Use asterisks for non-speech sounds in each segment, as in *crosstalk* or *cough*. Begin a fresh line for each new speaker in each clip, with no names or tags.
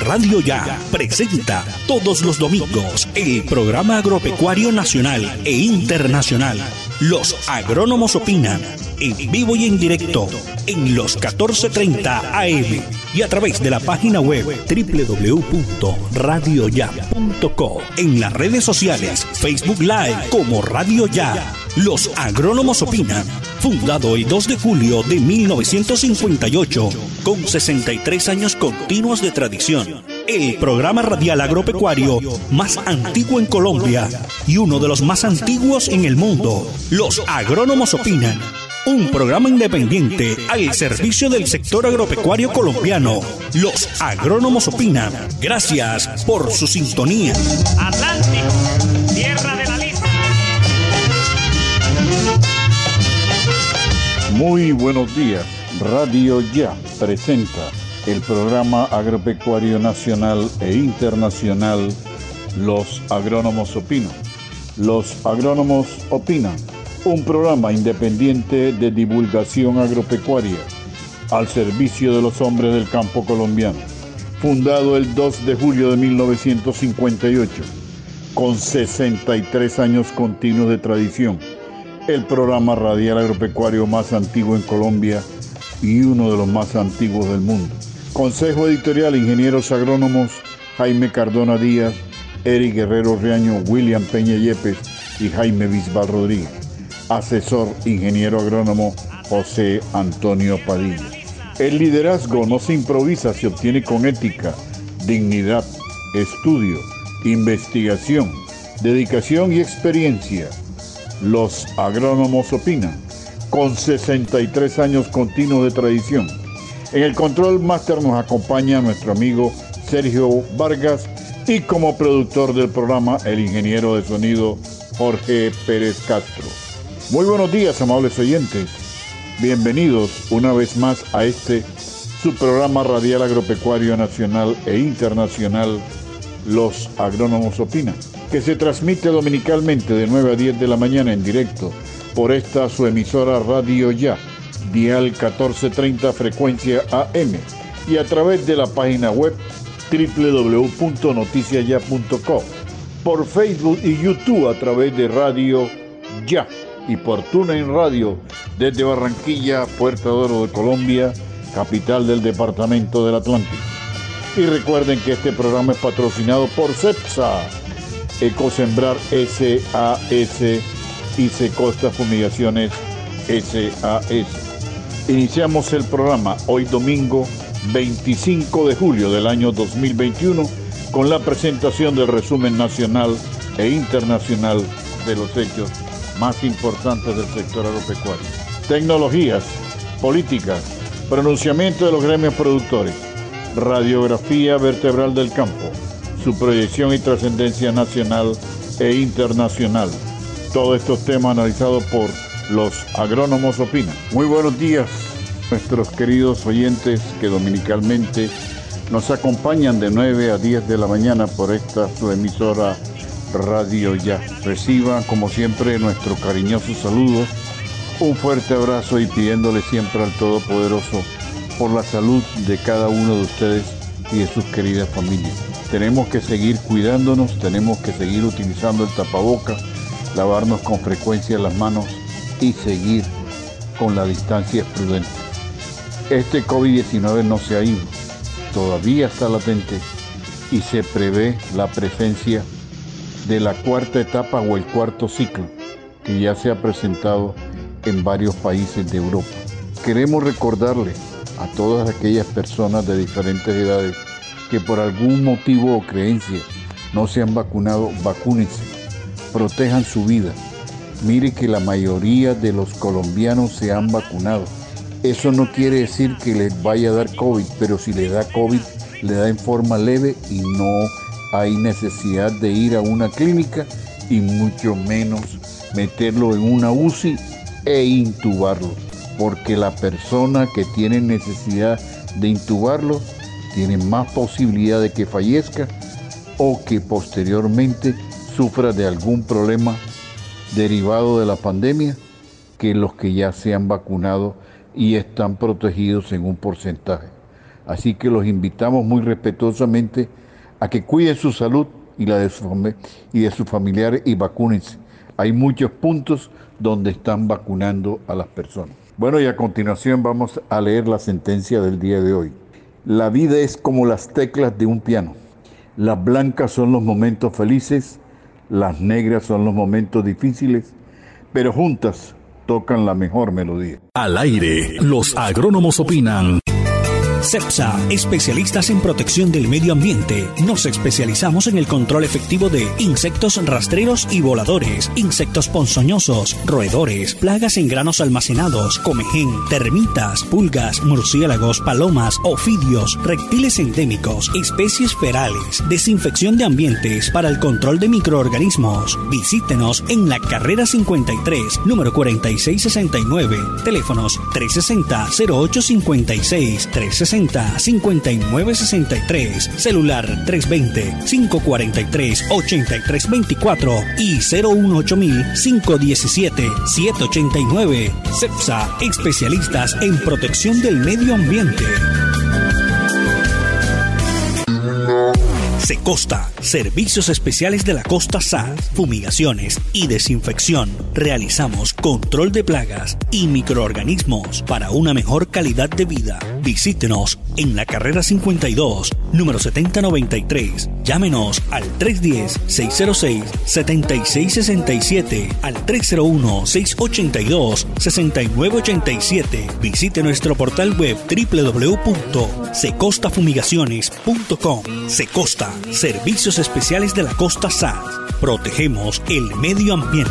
Radio Ya presenta todos los domingos el programa agropecuario nacional e internacional. Los agrónomos opinan en vivo y en directo en los 14:30 AM y a través de la página web www.radioya.co en las redes sociales Facebook Live como Radio Ya. Los agrónomos opinan fundado el 2 de julio de 1958, con 63 años continuos de tradición. El programa radial agropecuario más antiguo en Colombia y uno de los más antiguos en el mundo. Los agrónomos opinan. Un programa independiente al servicio del sector agropecuario colombiano. Los agrónomos opinan. Gracias por su sintonía.
Muy buenos días. Radio Ya presenta el programa agropecuario nacional e internacional Los Agrónomos Opinan. Los Agrónomos Opinan, un programa independiente de divulgación agropecuaria al servicio de los hombres del campo colombiano, fundado el 2 de julio de 1958, con 63 años continuos de tradición el programa radial agropecuario más antiguo en Colombia y uno de los más antiguos del mundo. Consejo editorial, ingenieros agrónomos Jaime Cardona Díaz, Eric Guerrero Reaño, William Peña Yepes y Jaime Bisbal Rodríguez. Asesor, ingeniero agrónomo José Antonio Padilla. El liderazgo no se improvisa, se obtiene con ética, dignidad, estudio, investigación, dedicación y experiencia los agrónomos opinan, con 63 años continuos de tradición. En el control máster nos acompaña nuestro amigo Sergio Vargas y como productor del programa el ingeniero de sonido Jorge Pérez Castro. Muy buenos días, amables oyentes. Bienvenidos una vez más a este su programa radial agropecuario nacional e internacional, Los Agrónomos Opinan que se transmite dominicalmente de 9 a 10 de la mañana en directo por esta su emisora Radio Ya, dial 1430 frecuencia AM y a través de la página web www.noticiaya.com, por Facebook y YouTube a través de Radio Ya y por TuneIn Radio desde Barranquilla, Puerto de Oro de Colombia, capital del departamento del Atlántico. Y recuerden que este programa es patrocinado por CEPSA Ecosembrar SAS y Secosta Fumigaciones SAS. Iniciamos el programa hoy domingo 25 de julio del año 2021 con la presentación del resumen nacional e internacional de los hechos más importantes del sector agropecuario. Tecnologías, políticas, pronunciamiento de los gremios productores, radiografía vertebral del campo, su proyección y trascendencia nacional e internacional. Todos estos temas analizados por los agrónomos opinan. Muy buenos días, nuestros queridos oyentes que dominicalmente nos acompañan de 9 a 10 de la mañana por esta su emisora Radio Ya. Reciba, como siempre, nuestro cariñoso saludo, un fuerte abrazo y pidiéndole siempre al Todopoderoso por la salud de cada uno de ustedes y de sus queridas familias. Tenemos que seguir cuidándonos, tenemos que seguir utilizando el tapaboca, lavarnos con frecuencia las manos y seguir con la distancia prudente. Este COVID-19 no se ha ido, todavía está latente y se prevé la presencia de la cuarta etapa o el cuarto ciclo que ya se ha presentado en varios países de Europa. Queremos recordarle a todas aquellas personas de diferentes edades que por algún motivo o creencia no se han vacunado, vacúnense, protejan su vida. Mire que la mayoría de los colombianos se han vacunado. Eso no quiere decir que les vaya a dar COVID, pero si le da COVID, le da en forma leve y no hay necesidad de ir a una clínica y mucho menos meterlo en una UCI e intubarlo, porque la persona que tiene necesidad de intubarlo tiene más posibilidad de que fallezca o que posteriormente sufra de algún problema derivado de la pandemia que los que ya se han vacunado y están protegidos en un porcentaje. Así que los invitamos muy respetuosamente a que cuiden su salud y la de, su, de sus familiares y vacúnense. Hay muchos puntos donde están vacunando a las personas. Bueno, y a continuación vamos a leer la sentencia del día de hoy. La vida es como las teclas de un piano. Las blancas son los momentos felices, las negras son los momentos difíciles, pero juntas tocan la mejor melodía.
Al aire, los agrónomos opinan. CEPSA, especialistas en protección del medio ambiente. Nos especializamos en el control efectivo de insectos rastreros y voladores, insectos ponzoñosos, roedores, plagas en granos almacenados, comején, termitas, pulgas, murciélagos, palomas, ofidios, reptiles endémicos, especies ferales, desinfección de ambientes para el control de microorganismos. Visítenos en la carrera 53, número 4669, teléfonos 360 0856 360 5963, celular 320-543-8324 y 018-517-789. CEPSA, especialistas en protección del medio ambiente. Secosta, servicios especiales de la costa SAS, fumigaciones y desinfección. Realizamos control de plagas y microorganismos para una mejor calidad de vida. Visítenos en la carrera 52, número 7093. Llámenos al 310-606-7667, al 301-682-6987. Visite nuestro portal web www.secostafumigaciones.com. Secosta, servicios especiales de la costa SAS. Protegemos el medio ambiente.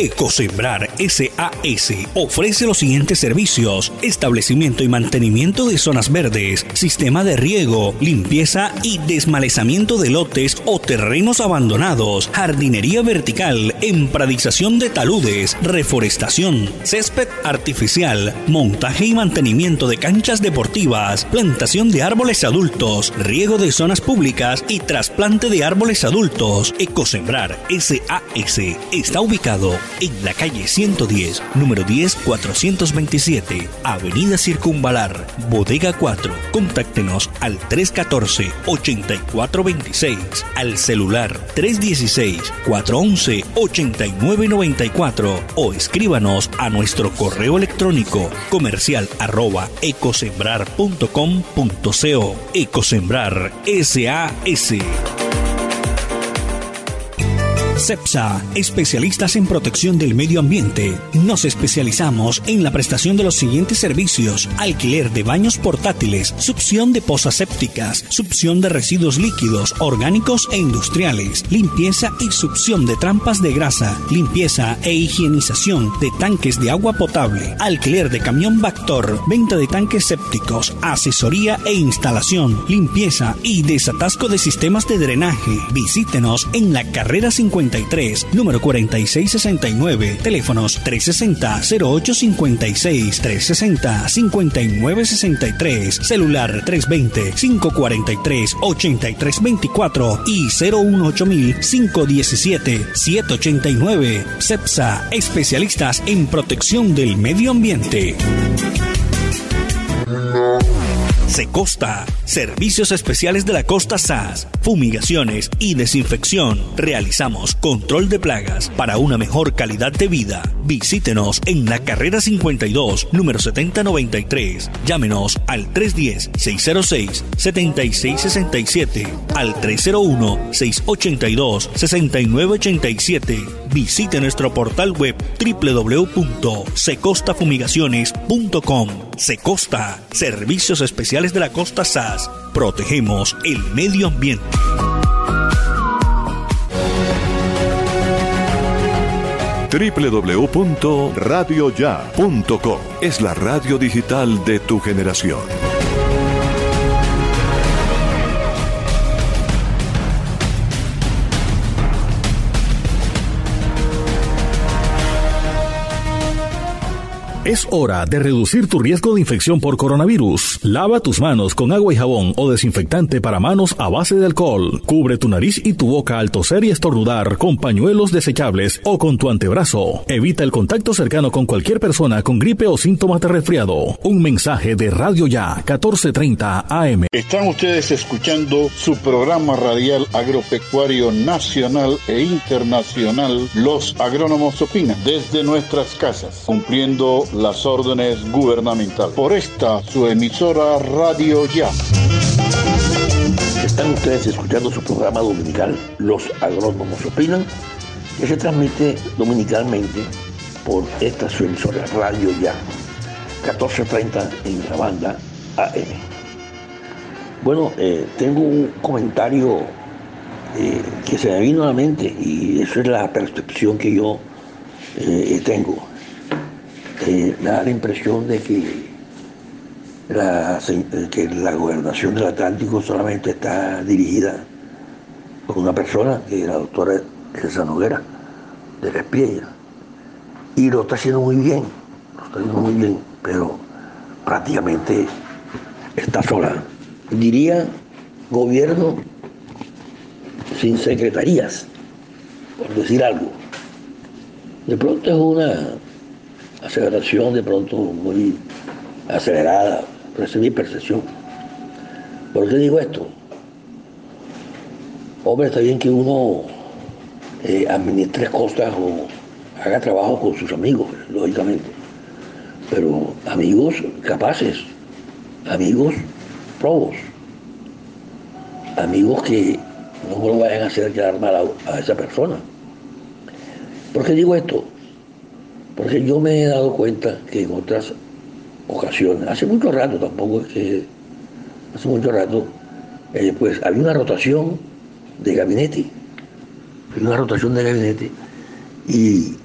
Ecosembrar SAS ofrece los siguientes servicios: establecimiento y mantenimiento de zonas verdes, sistema de riego, limpieza y desmalezamiento de lotes o terrenos abandonados, jardinería vertical, empradización de taludes, reforestación, césped artificial, montaje y mantenimiento de canchas deportivas, plantación de árboles adultos, riego de zonas públicas y trasplante de árboles adultos. Ecosembrar SAS está ubicado en la calle 110, número 10, 427, Avenida Circunvalar, Bodega 4. Contáctenos al 314-8426, al celular 316-411-8994 o escríbanos a nuestro correo electrónico comercial arroba ecosembrar.com.co. Ecosembrar SAS. CEPSA, especialistas en protección del medio ambiente. Nos especializamos en la prestación de los siguientes servicios: alquiler de baños portátiles, succión de pozas sépticas, succión de residuos líquidos, orgánicos e industriales, limpieza y succión de trampas de grasa, limpieza e higienización de tanques de agua potable, alquiler de camión Bactor, venta de tanques sépticos, asesoría e instalación, limpieza y desatasco de sistemas de drenaje. Visítenos en la carrera 50 número 4669, teléfonos 360-0856, 360-5963, celular 320-543-8324 y 018-517-789. CEPSA, especialistas en protección del medio ambiente. Secosta, servicios especiales de la costa SAS, fumigaciones y desinfección. Realizamos control de plagas para una mejor calidad de vida. Visítenos en la carrera 52, número 7093. Llámenos al 310-606-7667, al 301-682-6987. Visite nuestro portal web www.secostafumigaciones.com. Secosta, servicios especiales de la costa SAS, protegemos el medio ambiente.
www.radioya.com es la radio digital de tu generación.
Es hora de reducir tu riesgo de infección por coronavirus. Lava tus manos con agua y jabón o desinfectante para manos a base de alcohol. Cubre tu nariz y tu boca al toser y estornudar con pañuelos desechables o con tu antebrazo. Evita el contacto cercano con cualquier persona con gripe o síntomas de resfriado. Un mensaje de Radio Ya 1430 AM.
Están ustedes escuchando su programa radial agropecuario nacional e internacional Los Agrónomos Opinan desde nuestras casas, cumpliendo las órdenes gubernamentales. Por esta, su emisora Radio Ya.
Están ustedes escuchando su programa dominical Los Agrónomos Opinan, que se transmite dominicalmente por esta su emisora Radio Ya, 1430 en la banda AM. Bueno, eh, tengo un comentario eh, que se me vino a la mente y eso es la percepción que yo eh, tengo da la impresión de que la, que la gobernación del Atlántico solamente está dirigida por una persona, que es la doctora Elsa Noguera, de la. Y lo está haciendo muy bien, lo está haciendo muy bien, pero prácticamente está sola. Diría gobierno sin secretarías, por decir algo. De pronto es una aceleración de pronto muy acelerada, pero esa es mi percepción. ¿Por qué digo esto? Hombre, está bien que uno eh, administre cosas o haga trabajo con sus amigos, lógicamente, pero amigos capaces, amigos probos, amigos que no lo vayan a hacer quedar mal a, a esa persona. ¿Por qué digo esto? Porque yo me he dado cuenta que en otras ocasiones, hace mucho rato tampoco que, hace mucho rato, eh, pues había una rotación de gabinete, una rotación de gabinete y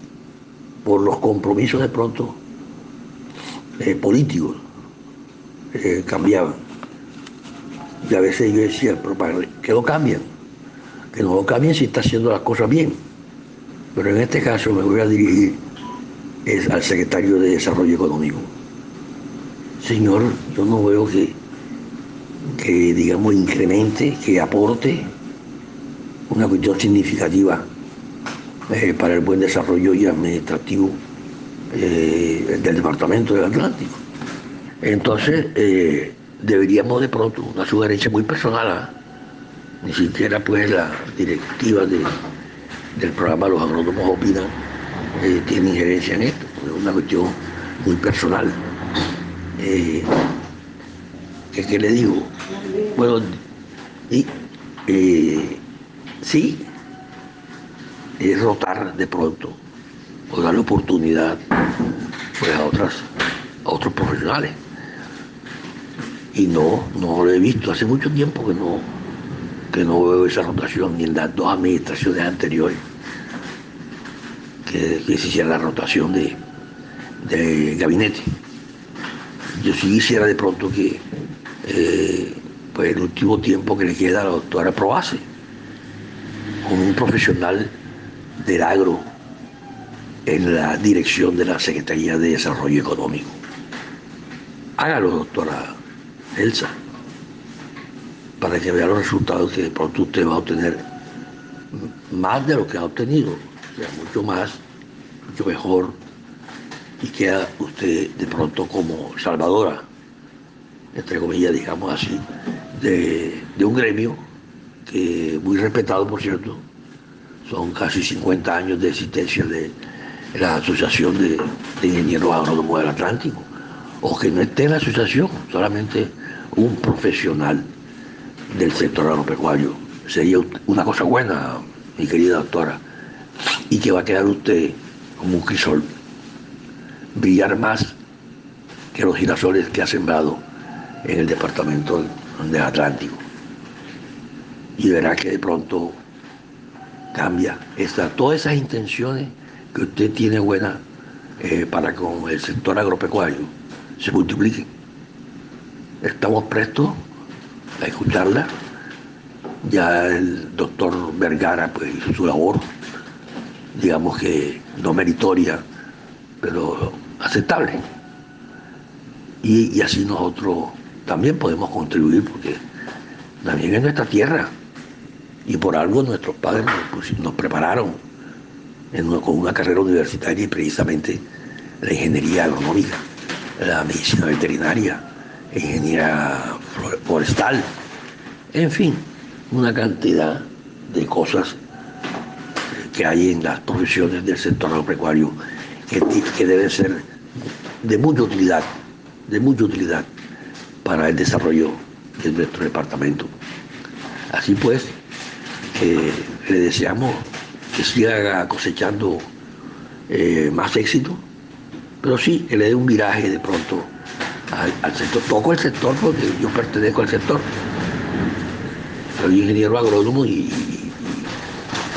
por los compromisos de pronto eh, políticos eh, cambiaban. Y a veces yo decía, pero que no cambien, que no lo cambien si está haciendo las cosas bien. Pero en este caso me voy a dirigir es al secretario de Desarrollo Económico. Señor, yo no veo que, que digamos, incremente, que aporte una cuestión significativa eh, para el buen desarrollo y administrativo eh, del Departamento del Atlántico. Entonces, eh, deberíamos de pronto, una sugerencia muy personal, ¿ah? ni siquiera pues la directiva del programa Los Agrónomos Opinan, tiene injerencia en esto, es una cuestión muy personal. Eh, ¿qué, le digo? Bueno, y, eh, sí, es rotar de pronto, o darle oportunidad pues, a, otras, a otros profesionales. Y no, no lo he visto, hace mucho tiempo que no, que no veo esa rotación ni en las dos administraciones anteriores que, se hiciera la rotación de, gabinete. Yo sí quisiera de pronto que eh, pues el último tiempo que le queda a la doctora probase con un profesional del agro en la dirección de la Secretaría de Desarrollo Económico. Hágalo, doctora Elsa, para que vea los resultados que de pronto usted va a obtener más de lo que ha obtenido sea, mucho más, mucho mejor, y queda usted de pronto como salvadora, entre comillas, digamos así, de, un gremio que muy respetado, por cierto, son casi 50 años de existencia de la Asociación de, Ingenieros Agrónomos del Atlántico, o que no esté en la asociación, solamente un profesional del sector agropecuario. Sería una cosa buena, mi querida doctora y que va a quedar usted como un crisol, brillar más que los girasoles que ha sembrado en el departamento del Atlántico. Y verá que de pronto cambia esta, todas esas intenciones que usted tiene buenas eh, para con el sector agropecuario se multipliquen. Estamos prestos a escucharla. Ya el doctor Vergara pues, hizo su labor digamos que no meritoria, pero aceptable. Y, así nosotros también podemos contribuir porque también es nuestra tierra. Y por algo nuestros padres nos, prepararon con una carrera universitaria y precisamente la ingeniería agronómica, la medicina veterinaria, la ingeniería forestal, en fin, una cantidad de cosas que hay en las profesiones del sector agropecuario que, que deben ser de mucha utilidad, de mucha utilidad para el desarrollo de nuestro departamento. Así pues, le deseamos que siga cosechando eh, más éxito, pero sí que le dé un viraje de pronto al, sector. Toco el sector porque yo pertenezco al sector. Soy ingeniero agrónomo y,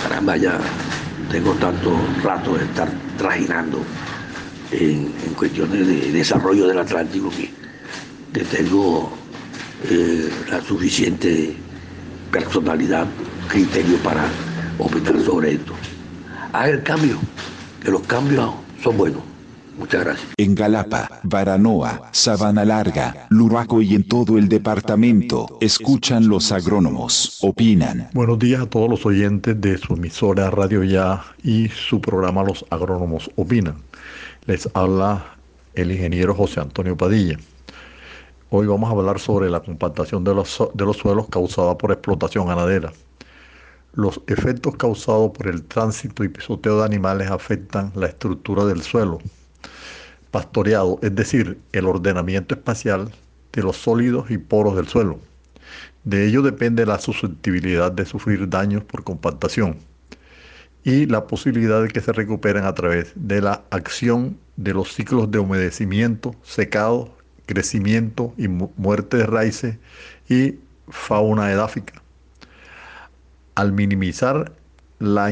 caramba, ya tengo tanto rato de estar trajinando en, cuestiones de desarrollo del Atlántico que, tengo eh, la suficiente personalidad, criterio para opinar sobre esto. Haga el cambio, que los cambios son buenos. Muchas gracias.
En Galapa, Baranoa, Sabana Larga, Luraco y en todo el departamento, escuchan los agrónomos, opinan.
Buenos días a todos los oyentes de su emisora Radio Ya y su programa Los Agrónomos Opinan. Les habla el ingeniero José Antonio Padilla. Hoy vamos a hablar sobre la compactación de los, de los suelos causada por explotación ganadera. Los efectos causados por el tránsito y pisoteo de animales afectan la estructura del suelo, pastoreado, es decir, el ordenamiento espacial de los sólidos y poros del suelo. De ello depende la susceptibilidad de sufrir daños por compactación y la posibilidad de que se recuperen a través de la acción de los ciclos de humedecimiento, secado, crecimiento y muerte de raíces y fauna edáfica. Al minimizar la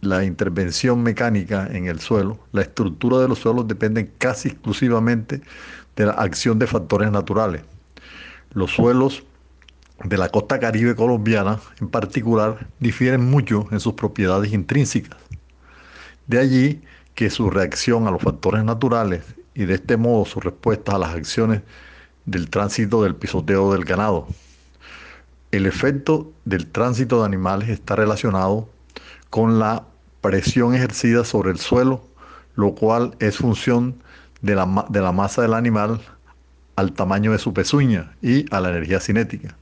la intervención mecánica en el suelo, la estructura de los suelos depende casi exclusivamente de la acción de factores naturales. Los suelos de la costa caribe colombiana en particular difieren mucho en sus propiedades intrínsecas. De allí que su reacción a los factores naturales y de este modo su respuesta a las acciones del tránsito del pisoteo del ganado. El efecto del tránsito de animales está relacionado con la presión ejercida sobre el suelo, lo cual es función de la, de la masa del animal al tamaño de su pezuña y a la energía cinética.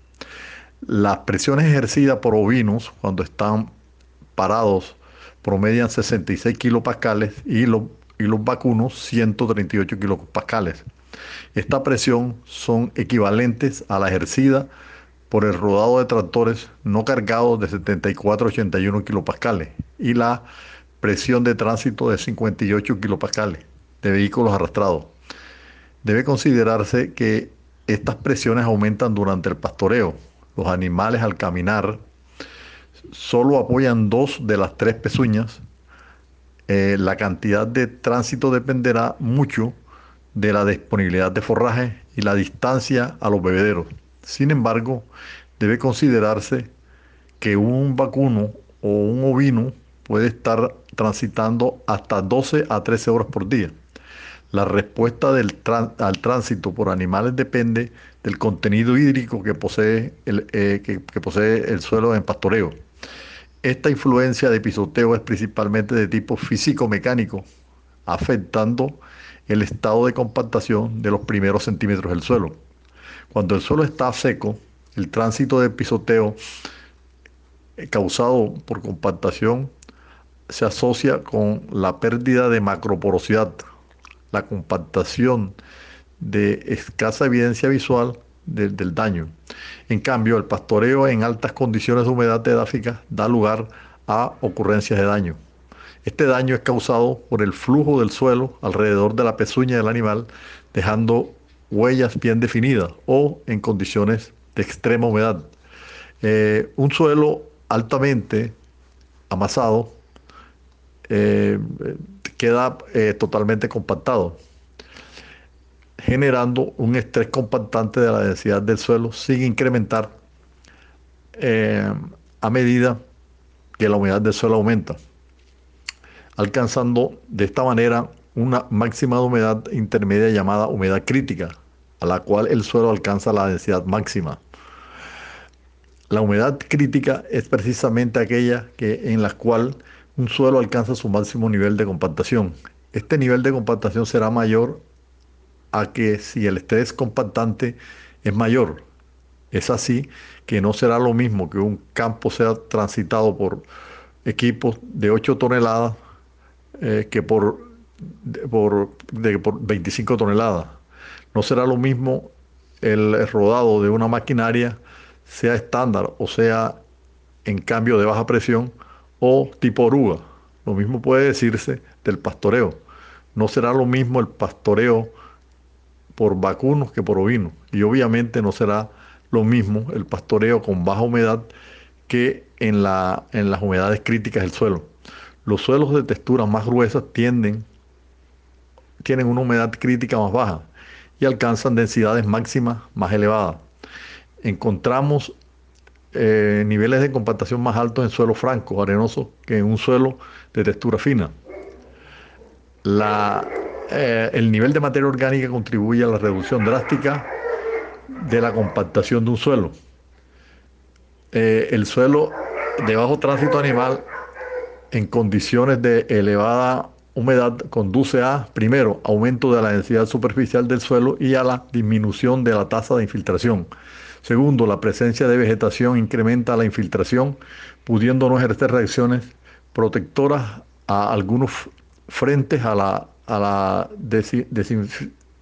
Las presiones ejercidas por ovinos cuando están parados promedian 66 kilopascales y los, y los vacunos 138 kilopascales. Esta presión son equivalentes a la ejercida por el rodado de tractores no cargados de 74 a 81 kilopascales y la presión de tránsito de 58 kilopascales de vehículos arrastrados. Debe considerarse que estas presiones aumentan durante el pastoreo. Los animales al caminar solo apoyan dos de las tres pezuñas. Eh, la cantidad de tránsito dependerá mucho de la disponibilidad de forraje y la distancia a los bebederos. Sin embargo, debe considerarse que un vacuno o un ovino puede estar transitando hasta 12 a 13 horas por día. La respuesta al tránsito por animales depende del contenido hídrico que posee, el, eh, que, posee el suelo en pastoreo. Esta influencia de pisoteo es principalmente de tipo físico-mecánico, afectando el estado de compactación de los primeros centímetros del suelo. Cuando el suelo está seco, el tránsito de pisoteo eh, causado por compactación se asocia con la pérdida de macroporosidad, la compactación de escasa evidencia visual del daño. En cambio, el pastoreo en altas condiciones de humedad edáfica da lugar a ocurrencias de daño. Este daño es causado por el flujo del suelo alrededor de la pezuña del animal, dejando huellas bien definidas o en condiciones de extrema humedad. Eh, un suelo altamente amasado eh, queda eh, totalmente compactado, generando un estrés compactante de la densidad del suelo sin incrementar a medida que la humedad del suelo aumenta, alcanzando de esta manera una máxima humedad intermedia llamada humedad crítica, a la cual el suelo alcanza la densidad máxima. La humedad crítica es precisamente aquella que, en la cual un suelo alcanza su máximo nivel de compactación. Este nivel de compactación será mayor a que si el estrés compactante es mayor. Es así que no será lo mismo que un campo sea transitado por equipos de 8 toneladas eh, que por, por, por 25 toneladas. No será lo mismo el rodado de una maquinaria, sea estándar o sea en cambio de baja presión o tipo oruga. Lo mismo puede decirse del pastoreo. No será lo mismo el pastoreo por vacunos que por ovinos. Y obviamente no será lo mismo el pastoreo con baja humedad que en, la, en las humedades críticas del suelo. Los suelos de textura más gruesas tienden, tienen una humedad crítica más baja y alcanzan densidades máximas más elevadas. Encontramos eh, niveles de compactación más altos en suelos francos, arenosos, que en un suelo de textura fina. Eh, el nivel de materia orgánica contribuye a la reducción drástica de la compactación de un suelo. Eh, el suelo de bajo tránsito animal en condiciones de elevada humedad conduce a, primero, aumento de la densidad superficial del suelo y a la disminución de la tasa de infiltración. Segundo, la presencia de vegetación incrementa la infiltración, pudiendo no ejercer reacciones protectoras a algunos frentes a la, a la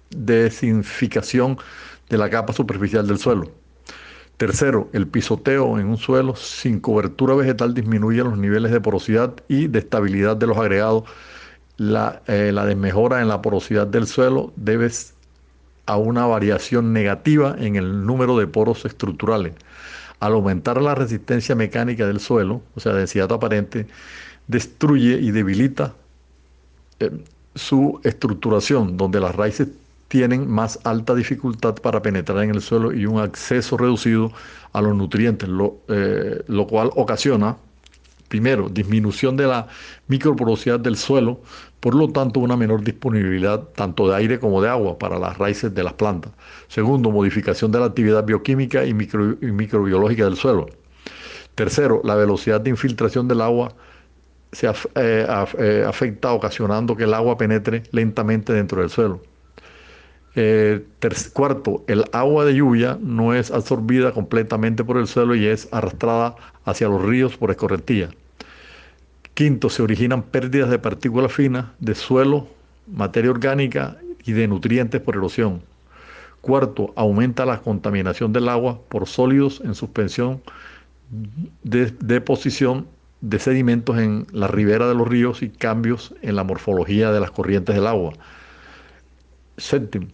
desinficación de la capa superficial del suelo. Tercero, el pisoteo en un suelo sin cobertura vegetal disminuye los niveles de porosidad y de estabilidad de los agregados la, eh, la desmejora en la porosidad del suelo debe a una variación negativa en el número de poros estructurales. Al aumentar la resistencia mecánica del suelo, o sea, densidad aparente, destruye y debilita eh, su estructuración, donde las raíces tienen más alta dificultad para penetrar en el suelo y un acceso reducido a los nutrientes, lo, eh, lo cual ocasiona Primero, disminución de la microporosidad del suelo, por lo tanto una menor disponibilidad tanto de aire como de agua para las raíces de las plantas. Segundo, modificación de la actividad bioquímica y, microbiológica del suelo. Tercero, la velocidad de infiltración del agua se eh, eh, afecta ocasionando que el agua penetre lentamente dentro del suelo. Eh, cuarto, el agua de lluvia no es absorbida completamente por el suelo y es arrastrada hacia los ríos por escorrentía. Quinto, se originan pérdidas de partículas finas de suelo, materia orgánica y de nutrientes por erosión. Cuarto, aumenta la contaminación del agua por sólidos en suspensión, de deposición de sedimentos en la ribera de los ríos y cambios en la morfología de las corrientes del agua. Séptimo,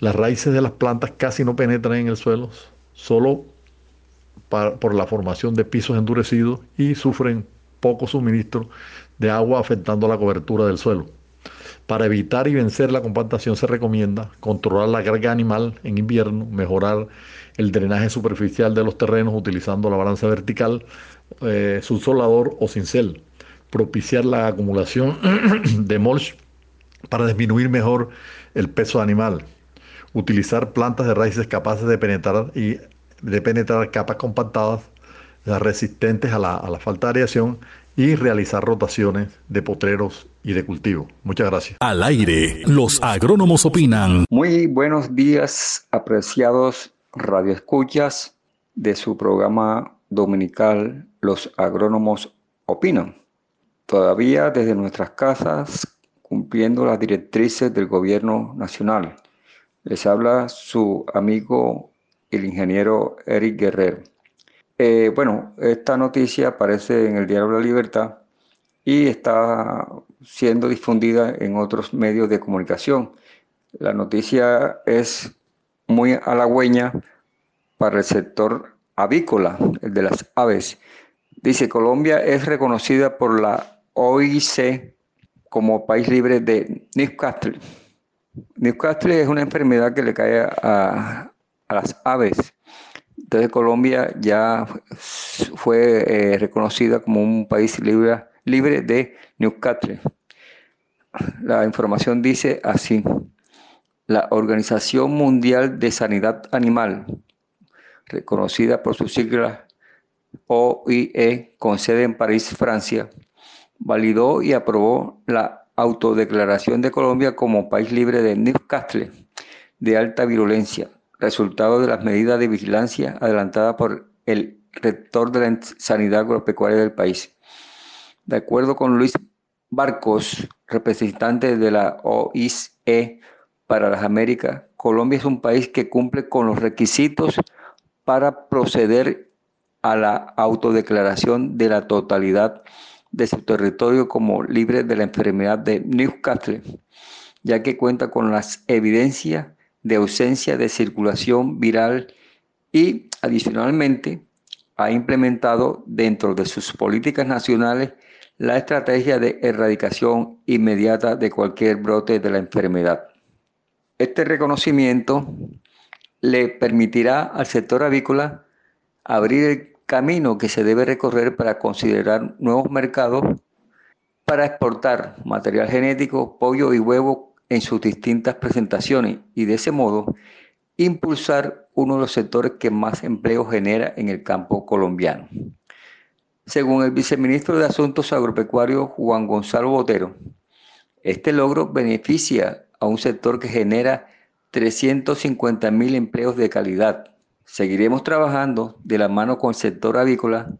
las raíces de las plantas casi no penetran en el suelo, solo por la formación de pisos endurecidos y sufren poco suministro de agua afectando la cobertura del suelo. Para evitar y vencer la compactación se recomienda controlar la carga animal en invierno, mejorar el drenaje superficial de los terrenos utilizando la balanza vertical, eh, subsolador o cincel, propiciar la acumulación *clears throat* de mulch para disminuir mejor el peso animal, utilizar plantas de raíces capaces de penetrar y de penetrar capas compactadas resistentes a la, a la falta de aireación y realizar rotaciones de potreros y de cultivo. Muchas gracias.
Al aire, los agrónomos opinan.
Muy buenos días, apreciados radioescuchas de su programa dominical Los agrónomos opinan. Todavía desde nuestras casas, cumpliendo las directrices del gobierno nacional les habla su amigo el ingeniero Eric Guerrero. Eh, bueno, esta noticia aparece en el Diario la Libertad y está siendo difundida en otros medios de comunicación. La noticia es muy halagüeña para el sector avícola, el de las aves. Dice, Colombia es reconocida por la OIC como país libre de Newcastle Newcastle es una enfermedad que le cae a, las aves. Entonces Colombia ya fue eh, reconocida como un país libre, libre de Newcastle. La información dice así. la Organización Mundial de Sanidad Animal, reconocida por sus siglas OIE, con sede en París, Francia, validó y aprobó la autodeclaración de Colombia como país libre de Newcastle de alta virulencia, resultado de las medidas de vigilancia adelantadas por el rector de la sanidad agropecuaria del país. De acuerdo con Luis Barcos, representante de la OIE para las Américas, Colombia es un país que cumple con los requisitos para proceder a la autodeclaración de la totalidad de su territorio como libre de la enfermedad de Newcastle, ya que cuenta con las evidencias de ausencia de circulación viral y adicionalmente ha implementado dentro de sus políticas nacionales la estrategia de erradicación inmediata de cualquier brote de la enfermedad. Este reconocimiento le permitirá al sector avícola abrir el camino que se debe recorrer para considerar nuevos mercados para exportar material genético, pollo y huevo en sus distintas presentaciones y de ese modo impulsar uno de los sectores que más empleo genera en el campo colombiano. Según el viceministro de Asuntos Agropecuarios Juan Gonzalo Botero, este logro beneficia a un sector que genera 350 mil empleos de calidad. Seguiremos trabajando de la mano con el sector avícola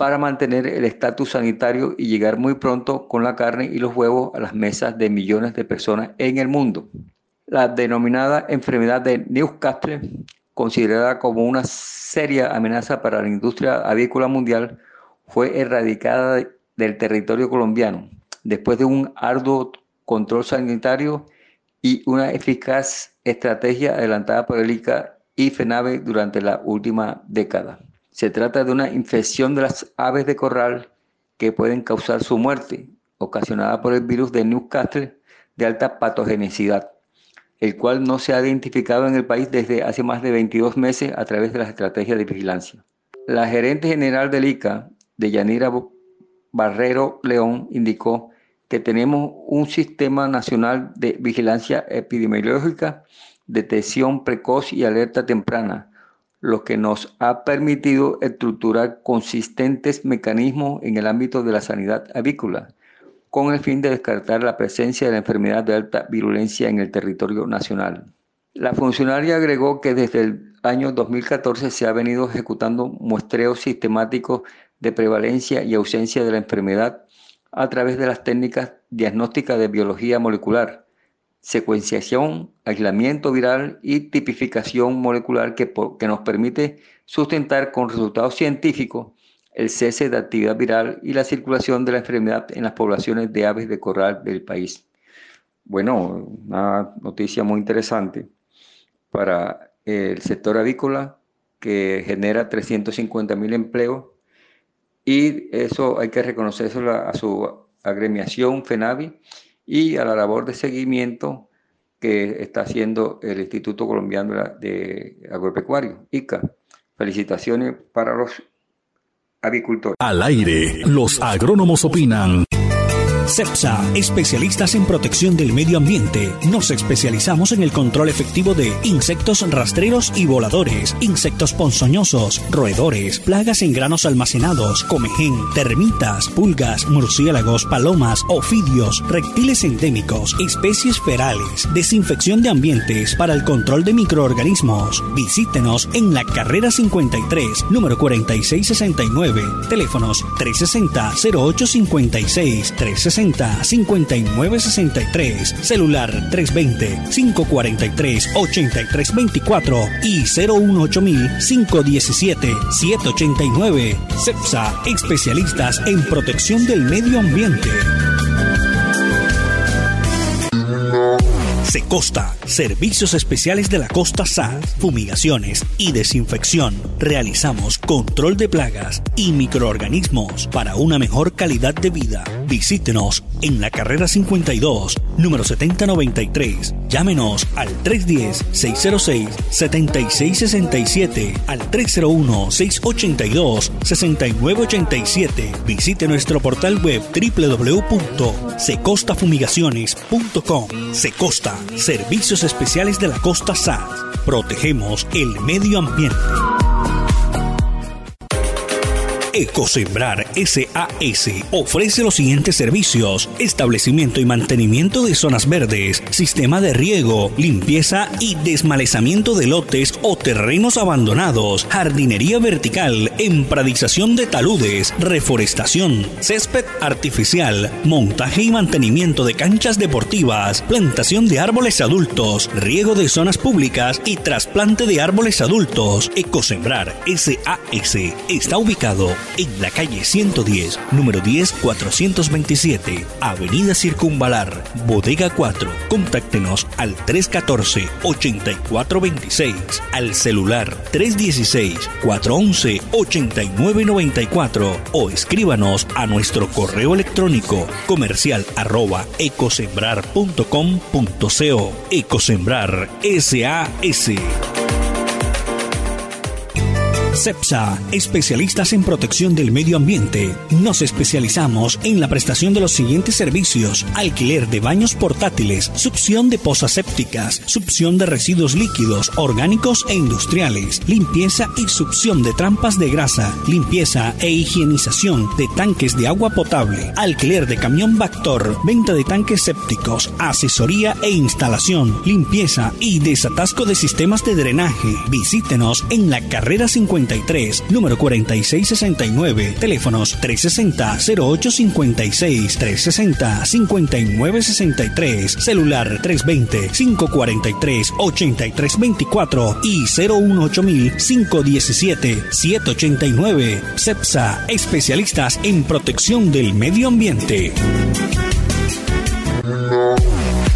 para mantener el estatus sanitario y llegar muy pronto con la carne y los huevos a las mesas de millones de personas en el mundo. La denominada enfermedad de Newcastle, considerada como una seria amenaza para la industria avícola mundial, fue erradicada del territorio colombiano después de un arduo control sanitario y una eficaz estrategia adelantada por el ICA y FENAVE durante la última década. Se trata de una infección de las aves de corral que pueden causar su muerte, ocasionada por el virus de Newcastle de alta patogenicidad, el cual no se ha identificado en el país desde hace más de 22 meses a través de las estrategias de vigilancia. La gerente general del ICA, Deyanira Barrero León, indicó que tenemos un sistema nacional de vigilancia epidemiológica, detección precoz y alerta temprana, lo que nos ha permitido estructurar consistentes mecanismos en el ámbito de la sanidad avícola, con el fin de descartar la presencia de la enfermedad de alta virulencia en el territorio nacional. La funcionaria agregó que desde el año 2014 se ha venido ejecutando muestreos sistemáticos de prevalencia y ausencia de la enfermedad a través de las técnicas diagnósticas de biología molecular, secuenciación, aislamiento viral y tipificación molecular que, que nos permite sustentar con resultados científicos el cese de actividad viral y la circulación de la enfermedad en las poblaciones de aves de corral del país. Bueno, una noticia muy interesante para el sector avícola que genera 350 mil empleos y eso hay que reconocerlo a su agremiación FENAVI y a la labor de seguimiento que está haciendo el Instituto Colombiano de Agropecuario, ICA. Felicitaciones para los avicultores.
Al aire, los agrónomos opinan.
CEPSA, especialistas en protección del medio ambiente. Nos especializamos en el control efectivo de insectos rastreros y voladores, insectos ponzoñosos, roedores, plagas en granos almacenados, comején, termitas, pulgas, murciélagos, palomas, ofidios, reptiles endémicos, especies ferales, desinfección de ambientes para el control de microorganismos. Visítenos en la carrera 53, número 4669, teléfonos 360 0856 360 5963, celular 320-543-8324 y 018000-517-789. CEPSA, especialistas en protección del medio ambiente. Secosta, servicios especiales de la costa SAD, fumigaciones y desinfección. Realizamos control de plagas y microorganismos para una mejor calidad de vida. Visítenos en la carrera 52, número 7093. Llámenos al 310-606-7667, al 301-682-6987. Visite nuestro portal web www.secostafumigaciones.com. Secosta, servicios especiales de la costa SAS. Protegemos el medio ambiente. Ecosembrar SAS ofrece los siguientes servicios: establecimiento y mantenimiento de zonas verdes, sistema de riego, limpieza y desmalezamiento de lotes o terrenos abandonados, jardinería vertical, empradización de taludes, reforestación, césped artificial, montaje y mantenimiento de canchas deportivas, plantación de árboles adultos, riego de zonas públicas y trasplante de árboles adultos. Ecosembrar SAS está ubicado en la calle 110, número 10, 427, Avenida Circunvalar, Bodega 4. Contáctenos al 314-8426, al celular 316-411-8994 o escríbanos a nuestro correo electrónico comercial arroba ecosembrar.com.co. Ecosembrar SAS. CEPSA, especialistas en protección del medio ambiente. Nos especializamos en la prestación de los siguientes servicios: alquiler de baños portátiles, succión de pozas sépticas, succión de residuos líquidos, orgánicos e industriales, limpieza y succión de trampas de grasa, limpieza e higienización de tanques de agua potable, alquiler de camión Bactor, venta de tanques sépticos, asesoría e instalación, limpieza y desatasco de sistemas de drenaje. Visítenos en la carrera 50 número 4669, teléfonos 360-0856, 360-5963, celular 320-543-8324 y 018000-517-789. CEPSA, especialistas en protección del medio ambiente.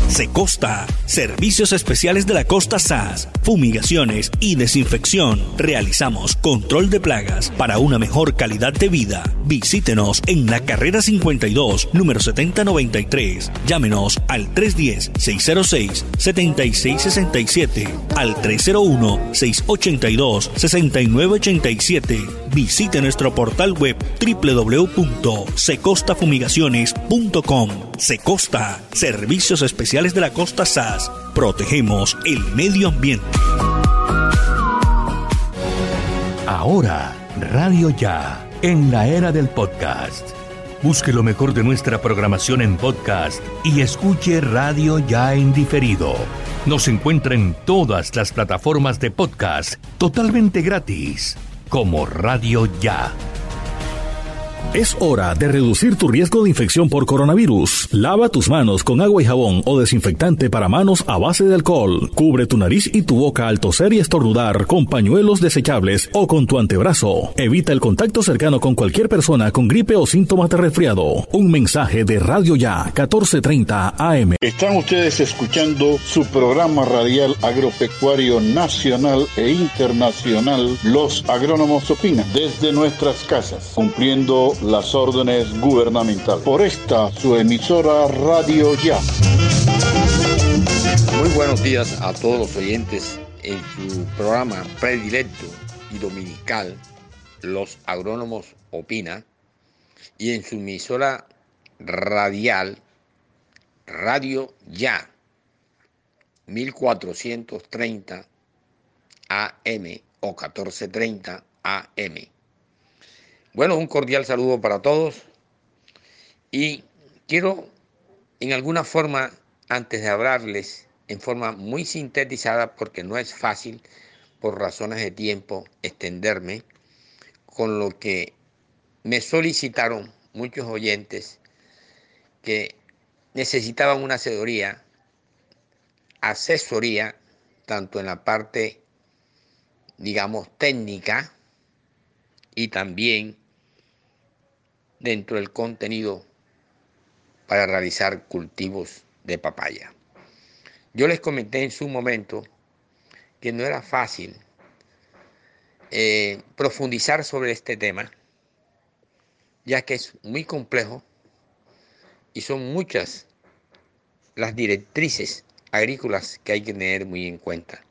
Secosta, servicios especiales de la costa SAS, fumigaciones y desinfección. Realizamos control de plagas para una mejor calidad de vida. Visítenos en la carrera 52, número 7093. Llámenos al 310-606-7667, al 301-682-6987. Visite nuestro portal web www.secostafumigaciones.com. Secosta, servicios especiales de la costa SAS. Protegemos el medio ambiente.
Ahora, Radio Ya, en la era del podcast. Busque lo mejor de nuestra programación en podcast y escuche Radio Ya en diferido. Nos encuentra en todas las plataformas de podcast totalmente gratis, como Radio Ya.
Es hora de reducir tu riesgo de infección por coronavirus. Lava tus manos con agua y jabón o desinfectante para manos a base de alcohol. Cubre tu nariz y tu boca al toser y estornudar con pañuelos desechables o con tu antebrazo. Evita el contacto cercano con cualquier persona con gripe o síntomas de resfriado. Un mensaje de Radio Ya 1430 AM.
Están ustedes escuchando su programa radial agropecuario nacional e internacional Los Agrónomos Opinan desde nuestras casas, cumpliendo las órdenes gubernamentales. Por esta, su emisora Radio Ya.
Muy buenos días a todos los oyentes en su programa predilecto y dominical, Los Agrónomos Opina, y en su emisora radial, Radio Ya, 1430 AM o 1430 AM. Bueno, un cordial saludo para todos. Y quiero en alguna forma, antes de hablarles en forma muy sintetizada, porque no es fácil por razones de tiempo extenderme, con lo que me solicitaron muchos oyentes que necesitaban una asesoría, asesoría, tanto en la parte, digamos, técnica y también dentro del contenido para realizar cultivos de papaya. Yo les comenté en su momento que no era fácil eh, profundizar sobre este tema, ya que es muy complejo y son muchas las directrices agrícolas que hay que tener muy en cuenta.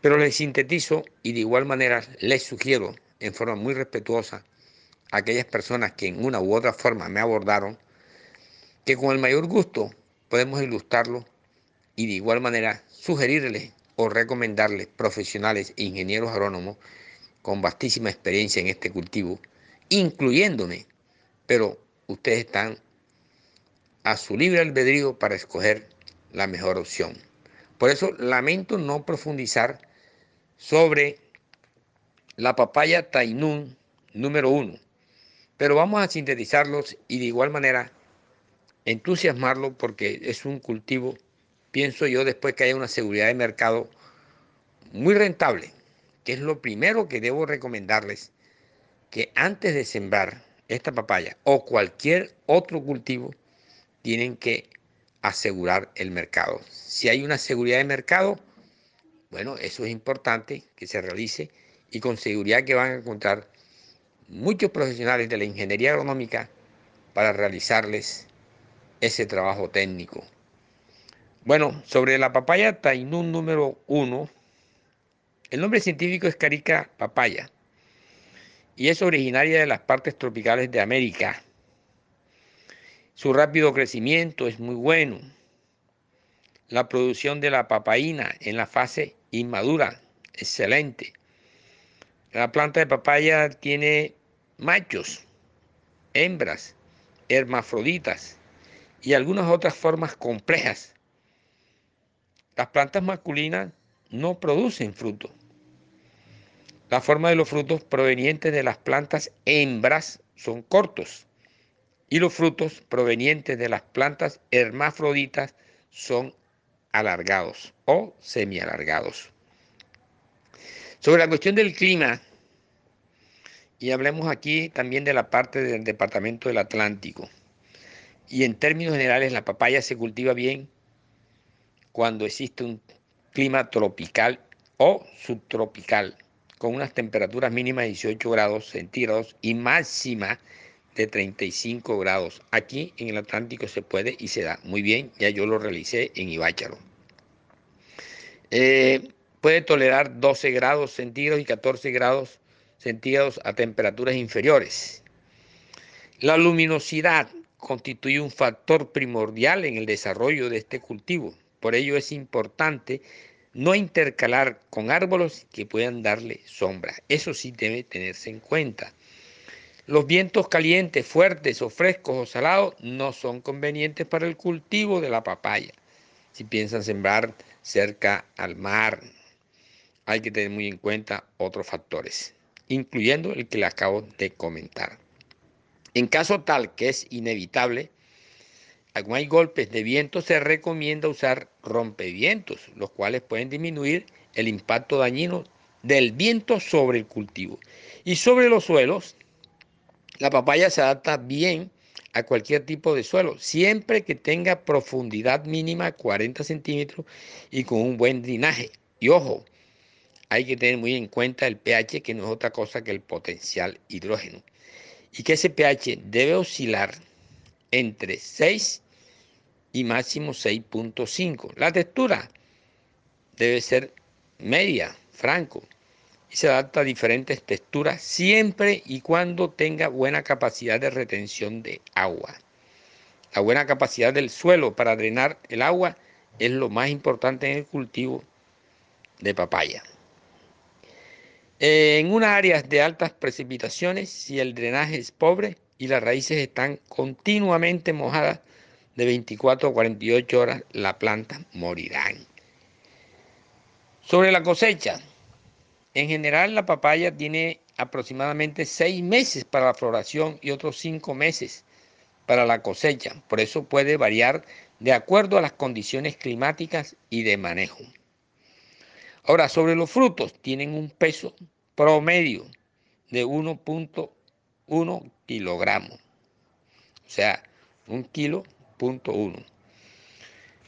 Pero les sintetizo y de igual manera les sugiero en forma muy respetuosa aquellas personas que en una u otra forma me abordaron, que con el mayor gusto podemos ilustrarlo y de igual manera sugerirles o recomendarles profesionales e ingenieros agrónomos con vastísima experiencia en este cultivo, incluyéndome, pero ustedes están a su libre albedrío para escoger la mejor opción. Por eso lamento no profundizar sobre la papaya Tainún número uno, pero vamos a sintetizarlos y de igual manera entusiasmarlo porque es un cultivo, pienso yo, después que haya una seguridad de mercado muy rentable, que es lo primero que debo recomendarles, que antes de sembrar esta papaya o cualquier otro cultivo, tienen que asegurar el mercado. Si hay una seguridad de mercado, bueno, eso es importante que se realice y con seguridad que van a encontrar muchos profesionales de la ingeniería agronómica para realizarles ese trabajo técnico. Bueno, sobre la papaya Tainún número uno, el nombre científico es Carica papaya y es originaria de las partes tropicales de América su rápido crecimiento es muy bueno. La producción de la papaína en la fase inmadura, excelente. La planta de papaya tiene machos, hembras, hermafroditas y algunas otras formas complejas. Las plantas masculinas no producen fruto. La forma de los frutos provenientes de las plantas hembras son cortos y los frutos provenientes de las plantas hermafroditas son alargados o semialargados. Sobre la cuestión del clima, y hablemos aquí también de la parte del departamento del Atlántico, y en términos generales la papaya se cultiva bien cuando existe un clima tropical o subtropical, con unas temperaturas mínimas de 18 grados centígrados y máxima de 35 grados. Aquí en el Atlántico se puede y se da. Muy bien, ya yo lo realicé en Ibácharo. Eh, puede tolerar 12 grados centígrados y 14 grados centígrados a temperaturas inferiores. La luminosidad constituye un factor primordial en el desarrollo de este cultivo. Por ello es importante no intercalar con árboles que puedan darle sombra. Eso sí debe tenerse en cuenta. Los vientos calientes, fuertes o frescos o salados no son convenientes para el cultivo de la papaya. Si piensan sembrar cerca al mar, hay que tener muy en cuenta otros factores, incluyendo el que le acabo de comentar. En caso tal que es inevitable, cuando hay golpes de viento, se recomienda usar rompevientos, los cuales pueden disminuir el impacto dañino del viento sobre el cultivo. Y sobre los suelos, la papaya se adapta bien a cualquier tipo de suelo, siempre que tenga profundidad mínima 40 centímetros y con un buen drenaje. Y ojo, hay que tener muy en cuenta el pH, que no es otra cosa que el potencial hidrógeno. Y que ese pH debe oscilar entre 6 y máximo 6.5. La textura debe ser media, franco, se adapta a diferentes texturas siempre y cuando tenga buena capacidad de retención de agua. La buena capacidad del suelo para drenar el agua es lo más importante en el cultivo de papaya. En unas áreas de altas precipitaciones, si el drenaje es pobre y las raíces están continuamente mojadas, de 24 a 48 horas la planta morirá. Sobre la cosecha, en general, la papaya tiene aproximadamente seis meses para la floración y otros cinco meses para la cosecha. Por eso puede variar de acuerdo a las condiciones climáticas y de manejo. Ahora, sobre los frutos, tienen un peso promedio de 1.1 kilogramos. O sea, un kilo punto uno.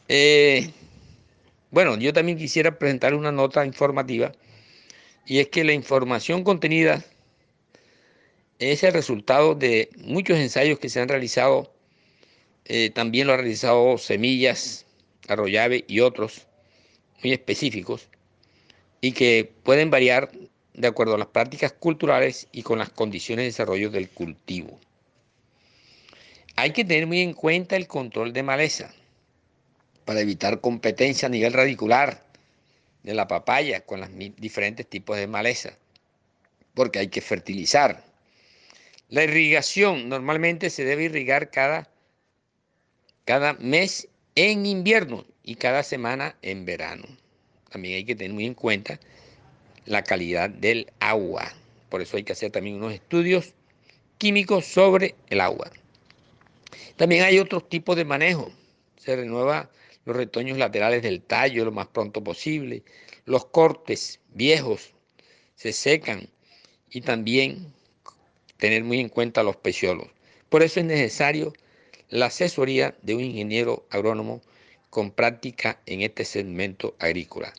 Eh, bueno, yo también quisiera presentar una nota informativa y es que la información contenida es el resultado de muchos ensayos que se han realizado eh, también lo ha realizado Semillas, Arroyave y otros muy específicos y que pueden variar de acuerdo a las prácticas culturales y con las condiciones de desarrollo del cultivo. Hay que tener muy en cuenta el control de maleza para evitar competencia a nivel radicular de la papaya con los diferentes tipos de maleza, porque hay que fertilizar. La irrigación normalmente se debe irrigar cada, cada mes en invierno y cada semana en verano. También hay que tener muy en cuenta la calidad del agua. Por eso hay que hacer también unos estudios químicos sobre el agua. También hay otros tipos de manejo. Se renueva los retoños laterales del tallo lo más pronto posible. Los cortes viejos se secan y también tener muy en cuenta los peciolos. Por eso es necesario la asesoría de un ingeniero agrónomo con práctica en este segmento agrícola.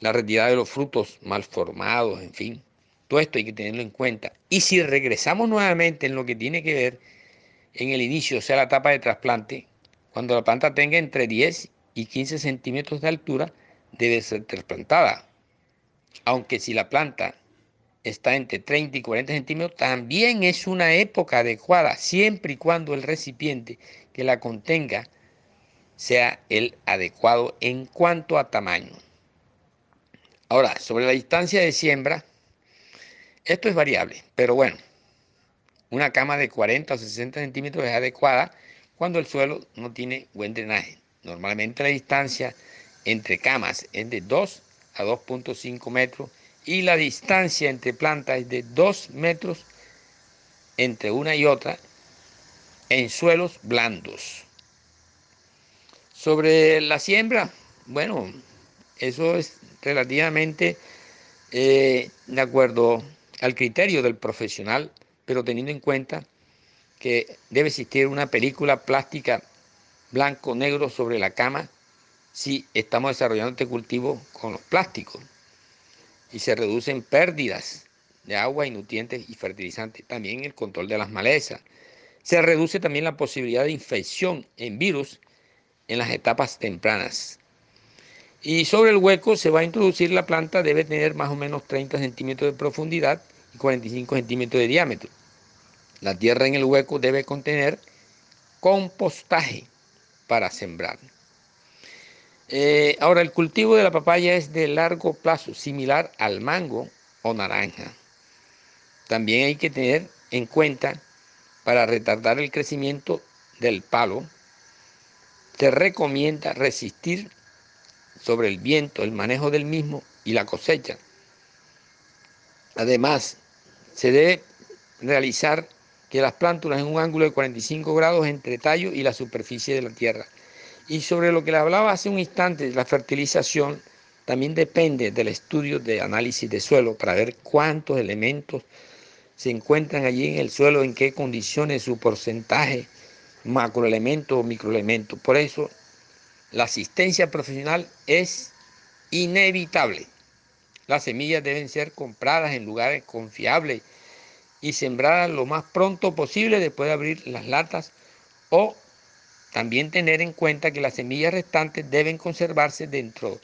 La retirada de los frutos mal formados, en fin, todo esto hay que tenerlo en cuenta. Y si regresamos nuevamente en lo que tiene que ver en el inicio, o sea, la etapa de trasplante, cuando la planta tenga entre 10 y 15 centímetros de altura, debe ser trasplantada. Aunque si la planta está entre 30 y 40 centímetros, también es una época adecuada, siempre y cuando el recipiente que la contenga sea el adecuado en cuanto a tamaño. Ahora, sobre la distancia de siembra, esto es variable, pero bueno, una cama de 40 o 60 centímetros es adecuada cuando el suelo no tiene buen drenaje. Normalmente la distancia entre camas es de 2 a 2.5 metros y la distancia entre plantas es de 2 metros entre una y otra en suelos blandos. Sobre la siembra, bueno, eso es relativamente eh, de acuerdo al criterio del profesional pero teniendo en cuenta que debe existir una película plástica blanco-negro sobre la cama si estamos desarrollando este cultivo con los plásticos y se reducen pérdidas de agua y nutrientes y fertilizantes, también el control de las malezas. Se reduce también la posibilidad de infección en virus en las etapas tempranas. Y sobre el hueco se va a introducir la planta, debe tener más o menos 30 centímetros de profundidad y 45 centímetros de diámetro. La tierra en el hueco debe contener compostaje para sembrar. Eh, ahora, el cultivo de la papaya es de largo plazo, similar al mango o naranja. También hay que tener en cuenta, para retardar el crecimiento del palo, se recomienda resistir sobre el viento el manejo del mismo y la cosecha. Además, se debe realizar que las plántulas en un ángulo de 45 grados entre tallo y la superficie de la tierra. Y sobre lo que le hablaba hace un instante, la fertilización también depende del estudio de análisis de suelo para ver cuántos elementos se encuentran allí en el suelo, en qué condiciones, su porcentaje, macroelementos o microelementos. Por eso, la asistencia profesional es inevitable. Las semillas deben ser compradas en lugares confiables y sembradas lo más pronto posible después de abrir las latas o también tener en cuenta que las semillas restantes deben conservarse dentro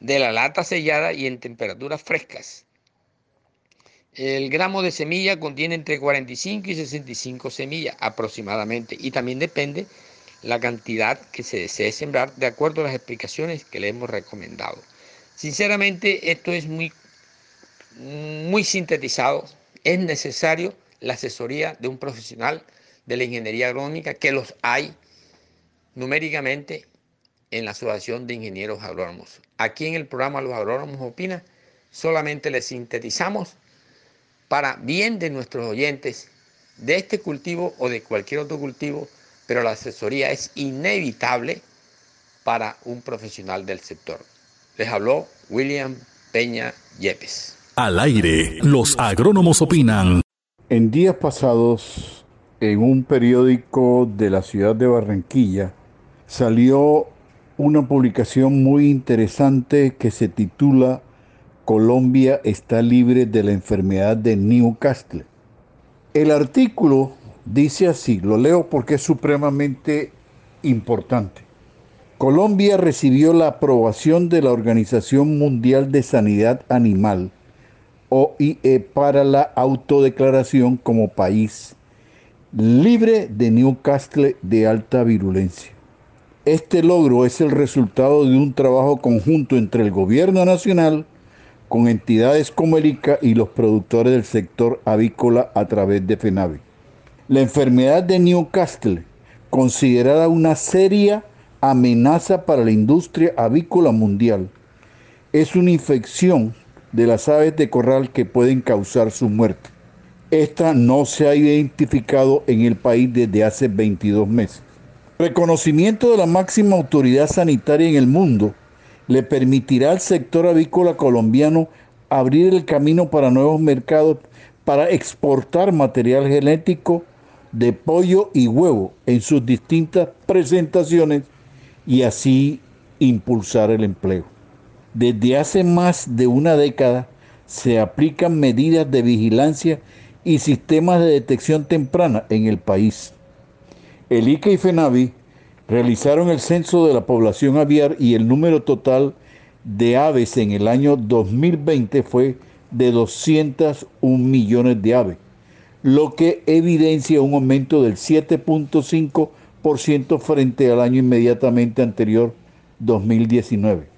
de la lata sellada y en temperaturas frescas. El gramo de semilla contiene entre 45 y 65 semillas aproximadamente y también depende la cantidad que se desee sembrar de acuerdo a las explicaciones que le hemos recomendado. Sinceramente esto es muy, muy sintetizado es necesario la asesoría de un profesional de la ingeniería agronómica, que los hay numéricamente en la Asociación de Ingenieros Agrónomos. Aquí en el programa Los Agrónomos Opina, solamente les sintetizamos para bien de nuestros oyentes de este cultivo o de cualquier otro cultivo, pero la asesoría es inevitable para un profesional del sector. Les habló William Peña Yepes.
Al aire, los agrónomos opinan.
En días pasados, en un periódico de la ciudad de Barranquilla, salió una publicación muy interesante que se titula Colombia está libre de la enfermedad de Newcastle. El artículo Dice así, lo leo porque es supremamente importante. Colombia recibió la aprobación de la Organización Mundial de Sanidad Animal, OIE, para la autodeclaración como país libre de Newcastle de alta virulencia. Este logro es el resultado de un trabajo conjunto entre el gobierno nacional, con entidades como el ICA y los productores del sector avícola a través de FENAVE. La enfermedad de Newcastle, considerada una seria amenaza para la industria avícola mundial. Es una infección de las aves de corral que pueden causar su muerte. Esta no se ha identificado en el país desde hace 22 meses. Reconocimiento de la máxima autoridad sanitaria en el mundo le permitirá al sector avícola colombiano abrir el camino para nuevos mercados para exportar material genético de pollo y huevo en sus distintas presentaciones y así impulsar el empleo. Desde hace más de una década se aplican medidas de vigilancia y sistemas de detección temprana en el país. El ICA y FENAVI realizaron el censo de la población aviar y el número total de aves en el año 2020 fue de 201 millones de aves, lo que evidencia un aumento del 7.5% frente al año inmediatamente anterior, 2019.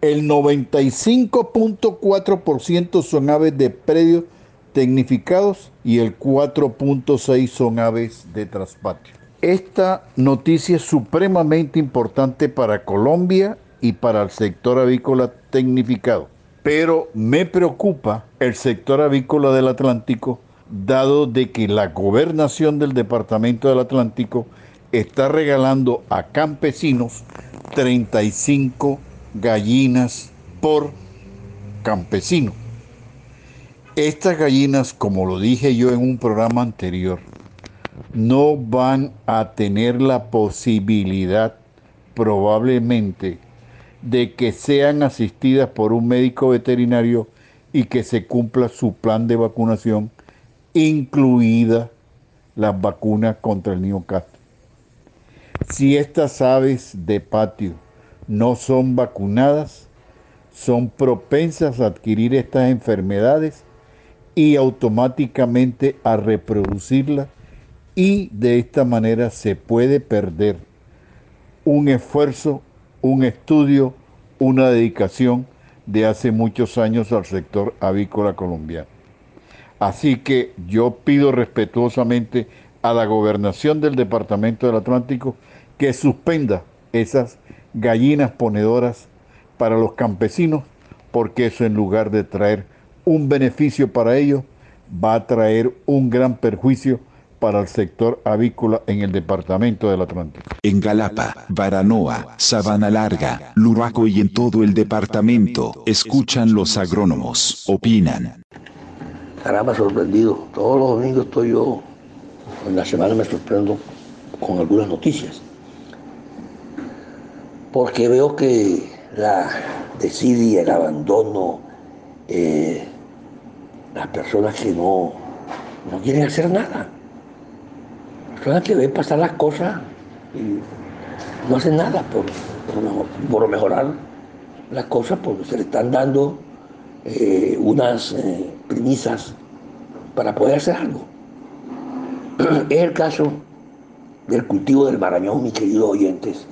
El 95.4% son aves de predios tecnificados y el 4.6% son aves de traspatio. Esta noticia es supremamente importante para Colombia y para el sector avícola tecnificado, pero me preocupa el sector avícola del Atlántico, dado de que la gobernación del Departamento del Atlántico está regalando a campesinos 35 gallinas por campesino. Estas gallinas, como lo dije yo en un programa anterior, no van a tener la posibilidad probablemente de que sean asistidas por un médico veterinario y que se cumpla su plan de vacunación, incluida las vacunas contra el Newcastle. Si estas aves de patio no son vacunadas, son propensas a adquirir estas enfermedades y automáticamente a reproducirlas y de esta manera se puede perder un esfuerzo, un estudio, una dedicación de hace muchos años al sector avícola colombiano. Así que yo pido respetuosamente a la gobernación del Departamento del Atlántico que suspenda esas gallinas ponedoras para los campesinos, porque eso en lugar de traer un beneficio para ellos, va a traer un gran perjuicio para el sector avícola en el departamento del Atlántico.
En Galapa, Baranoa, Sabana Larga, Luraco y en todo el departamento, escuchan los agrónomos, opinan.
Caramba, sorprendido. Todos los domingos estoy yo, en la semana me sorprendo con algunas noticias porque veo que la desidia, el abandono, eh, las personas que no, no quieren hacer nada, personas que ven pasar las cosas y no hacen nada por, por, mejorar las cosas porque se le están dando eh, unas eh, premisas para poder hacer algo. *clears throat* Es el caso del cultivo del marañón, mis queridos oyentes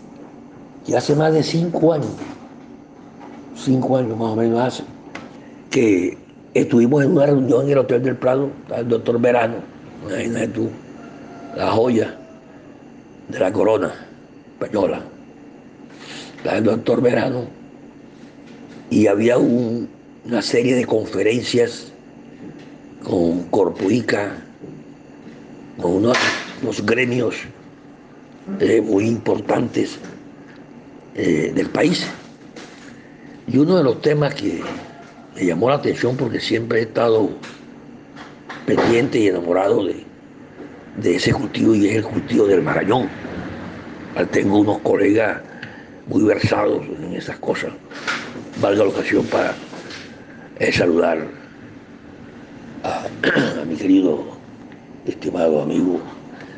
y hace más de cinco años, cinco años más o menos hace, que estuvimos en una reunión en el Hotel del Prado, el doctor Verano, imagínate tú, la joya de la corona española, el doctor Verano, y había una serie de conferencias con Corpoica, con unos, gremios eh, muy importantes eh, del país. Y uno de los temas que me llamó la atención porque siempre he estado pendiente y enamorado de, de ese cultivo y es el cultivo del marañón. Tengo unos colegas muy versados en esas cosas. Valga la ocasión para eh, saludar a, mi querido, estimado amigo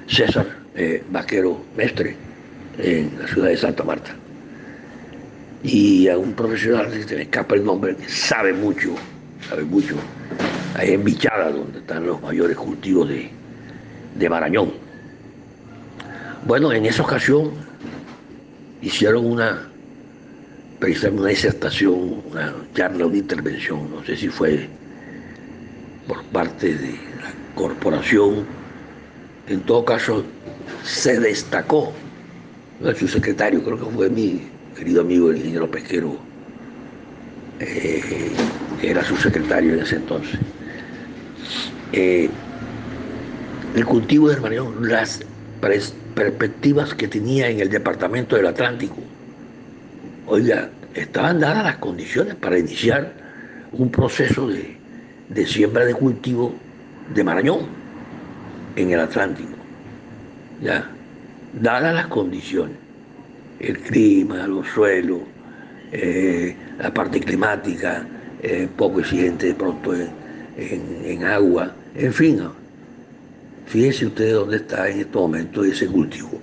César eh, Vaquero Mestre en la ciudad de Santa Marta. Y a un profesional, se me escapa el nombre, que sabe mucho, sabe mucho, ahí en Bichada, donde están los mayores cultivos de, de Marañón. Bueno, en esa ocasión hicieron una, precisamente una disertación, una charla, una intervención, no sé si fue por parte de la corporación, en todo caso se destacó, su secretario, creo que fue mi querido amigo el ingeniero pesquero, eh, era su secretario en ese entonces. Eh, el cultivo del marión, las perspectivas que tenía en el departamento del Atlántico. Oiga, estaban dadas las condiciones para iniciar un proceso de, de siembra de cultivo de Marañón en el Atlántico. Ya, dadas las condiciones, el clima, los suelos, eh, la parte climática, eh, poco exigente de pronto en, agua, en fin, Fíjense ustedes dónde está en este momento ese cultivo.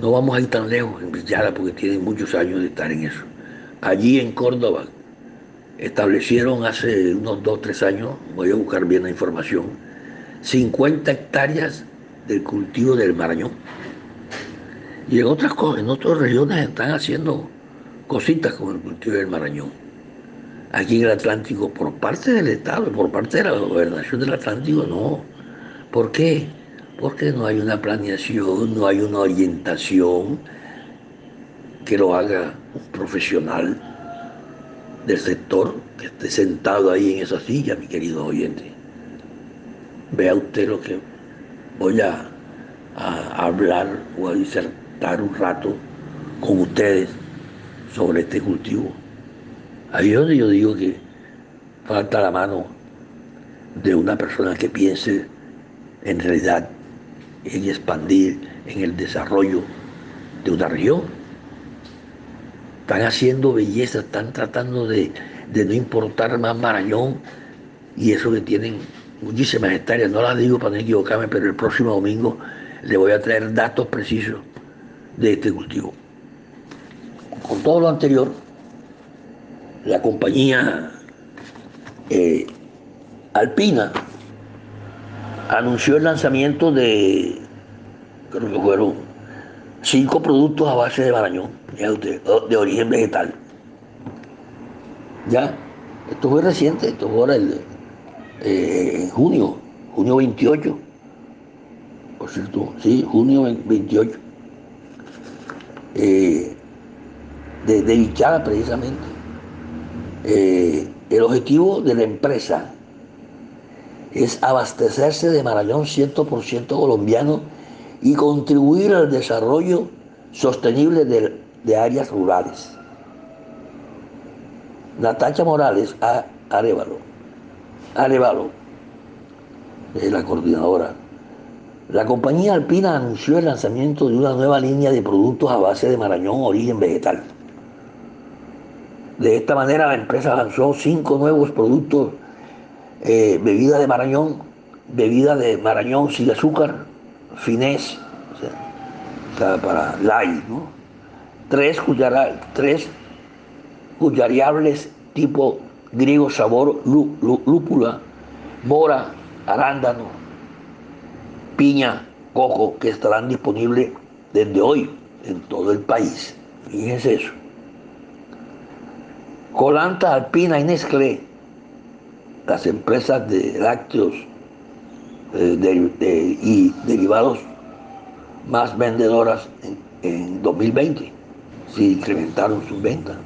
No vamos a ir tan lejos en Villada porque tienen muchos años de estar en eso. Allí en Córdoba establecieron hace unos 2, 3 años, voy a buscar bien la información, 50 hectáreas del cultivo del Marañón. Y en otras cosas, en otras regiones están haciendo cositas con el cultivo del Marañón. Aquí en el Atlántico, por parte del Estado, por parte de la gobernación del Atlántico, no ¿Por qué? Porque no hay una planeación, no hay una orientación que lo haga un profesional del sector que esté sentado ahí en esa silla, mi querido oyente. Vea usted lo que voy a, hablar o a disertar un rato con ustedes sobre este cultivo. Ahí donde yo digo que falta la mano de una persona que piense en realidad en expandir en el desarrollo de una región. Están haciendo belleza, están tratando de, no importar más Marañón y eso que tienen muchísimas hectáreas. No las digo para no equivocarme, pero el próximo domingo le voy a traer datos precisos de este cultivo. Con todo lo anterior, la compañía eh, Alpina anunció el lanzamiento de, creo que fueron cinco productos a base de barañón, de origen vegetal. Ya, esto fue reciente, esto fue ahora eh, en junio, junio 28, por cierto, sí, junio 28, eh, de, de precisamente. Eh, el objetivo de la empresa es abastecerse de Marañón 100% colombiano y contribuir al desarrollo sostenible de, áreas rurales. Natacha Morales a Arevalo, Arevalo, es la coordinadora. La compañía alpina anunció el lanzamiento de una nueva línea de productos a base de marañón origen vegetal. De esta manera la empresa lanzó cinco nuevos productos eh, bebida de Marañón, bebida de Marañón sin azúcar, finés, o sea, para light, ¿no? Tres, tres tipo griego sabor lúpula, mora, arándano, piña, coco, que estarán disponibles desde hoy en todo el país. Fíjense eso. Colanta, Alpina y Nestlé las empresas de lácteos eh, y derivados más vendedoras en, 2020, se incrementaron sus ventas.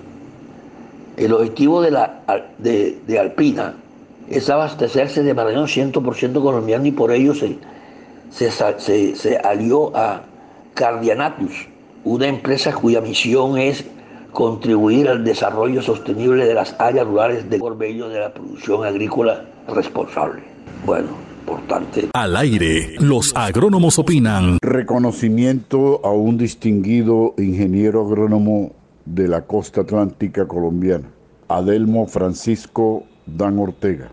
El objetivo de, la, de, Alpina es abastecerse de Marañón 100% colombiano y por ello se, se, se alió a Cardianatus, una empresa cuya misión es contribuir al desarrollo sostenible de las áreas rurales de Corbello de la producción agrícola responsable. Bueno, importante.
Al aire, los agrónomos opinan.
Reconocimiento a un distinguido ingeniero agrónomo de la costa atlántica colombiana, Adelmo Francisco Dan Ortega.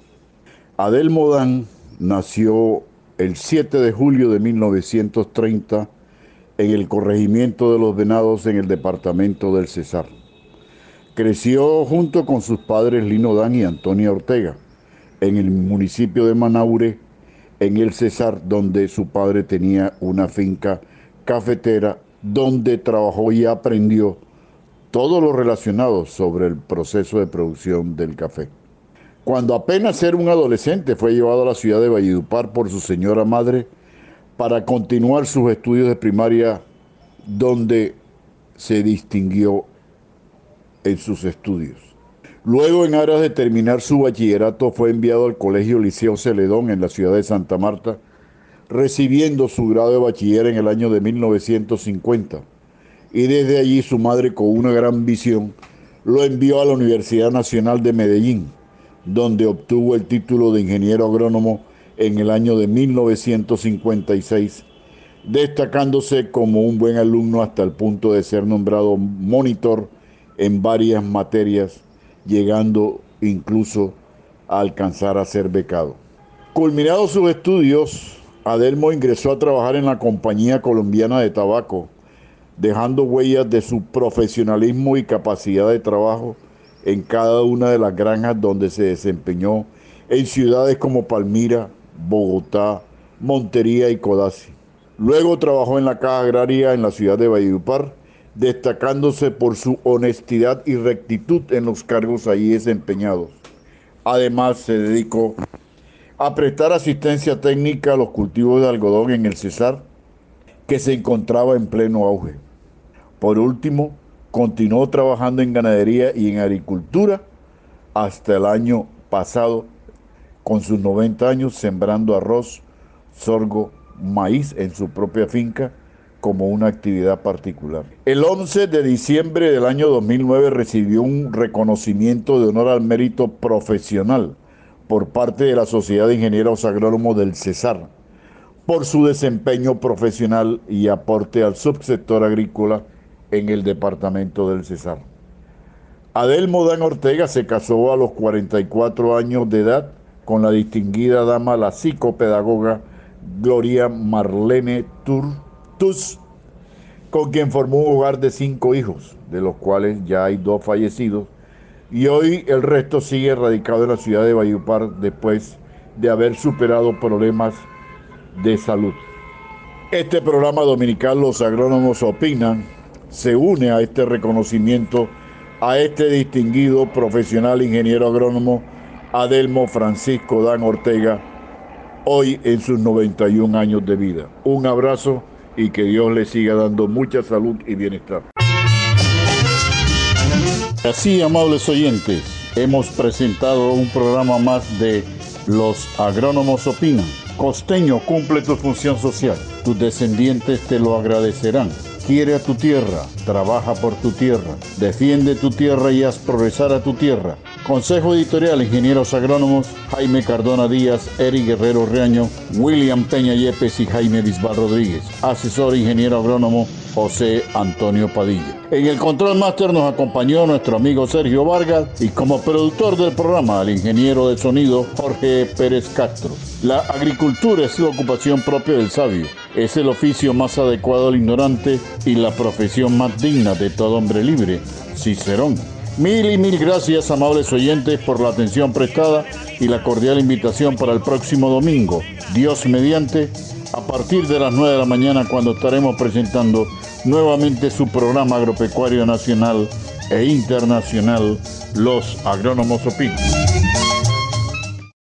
Adelmo Dan nació el 7 de julio de 1930 en el corregimiento de los Venados en el departamento del Cesar. Creció junto con sus padres Lino Dan y Antonia Ortega en el municipio de Manaure, en el Cesar, donde su padre tenía una finca cafetera donde trabajó y aprendió todo lo relacionado sobre el proceso de producción del café. Cuando apenas era un adolescente fue llevado a la ciudad de Valledupar por su señora madre para continuar sus estudios de primaria donde se distinguió en sus estudios. Luego, en aras de terminar su bachillerato, fue enviado al Colegio Liceo Celedón en la ciudad de Santa Marta, recibiendo su grado de bachiller en el año de 1950. Y desde allí su madre, con una gran visión, lo envió a la Universidad Nacional de Medellín, donde obtuvo el título de ingeniero agrónomo en el año de 1956, destacándose como un buen alumno hasta el punto de ser nombrado monitor en varias materias, llegando incluso a alcanzar a ser becado. Culminados sus estudios, Adelmo ingresó a trabajar en la Compañía Colombiana de Tabaco, dejando huellas de su profesionalismo y capacidad de trabajo en cada una de las granjas donde se desempeñó en ciudades como Palmira, Bogotá, Montería y Codazzi. Luego trabajó en la Caja Agraria en la ciudad de Valledupar, destacándose por su honestidad y rectitud en los cargos allí desempeñados. Además, se dedicó a prestar asistencia técnica a los cultivos de algodón en el Cesar, que se encontraba en pleno auge. Por último, continuó trabajando en ganadería y en agricultura hasta el año pasado, con sus 90 años, sembrando arroz, sorgo, maíz en su propia finca como una actividad particular. El 11 de diciembre del año 2009 recibió un reconocimiento de honor al mérito profesional por parte de la Sociedad de Ingenieros Agrónomos del Cesar por su desempeño profesional y aporte al subsector agrícola en el departamento del Cesar. Adelmo Dan Ortega se casó a los 44 años de edad con la distinguida dama, la psicopedagoga Gloria Marlene Tur Con quien formó un hogar de cinco hijos, de los cuales ya hay dos fallecidos, y hoy el resto sigue radicado en la ciudad de Bayupar después de haber superado problemas de salud. Este programa dominical Los Agrónomos Opinan se une a este reconocimiento a este distinguido profesional ingeniero agrónomo Adelmo Francisco Dan Ortega, hoy en sus 91 años de vida. Un abrazo y que Dios le siga dando mucha salud y bienestar. Así, amables oyentes, hemos presentado un programa más de Los Agrónomos Opinan. Costeño cumple tu función social. Tus descendientes te lo agradecerán. Quiere a tu tierra, trabaja por tu tierra, defiende tu tierra y haz progresar a tu tierra. Consejo Editorial Ingenieros Agrónomos Jaime Cardona Díaz, Eric Guerrero Reaño, William Peña Yepes y Jaime Bisbal Rodríguez. Asesor Ingeniero Agrónomo José Antonio Padilla. En el control máster nos acompañó nuestro amigo Sergio Vargas y como productor del programa el ingeniero de sonido Jorge Pérez Castro. La agricultura es la ocupación propia del sabio, es el oficio más adecuado al ignorante y la profesión más digna de todo hombre libre, Cicerón. Mil y mil gracias, amables oyentes, por la atención prestada y la cordial invitación para el próximo domingo, Dios mediante, a partir de las 9 de la mañana, cuando estaremos presentando nuevamente su programa agropecuario nacional e internacional, Los Agrónomos Opinan.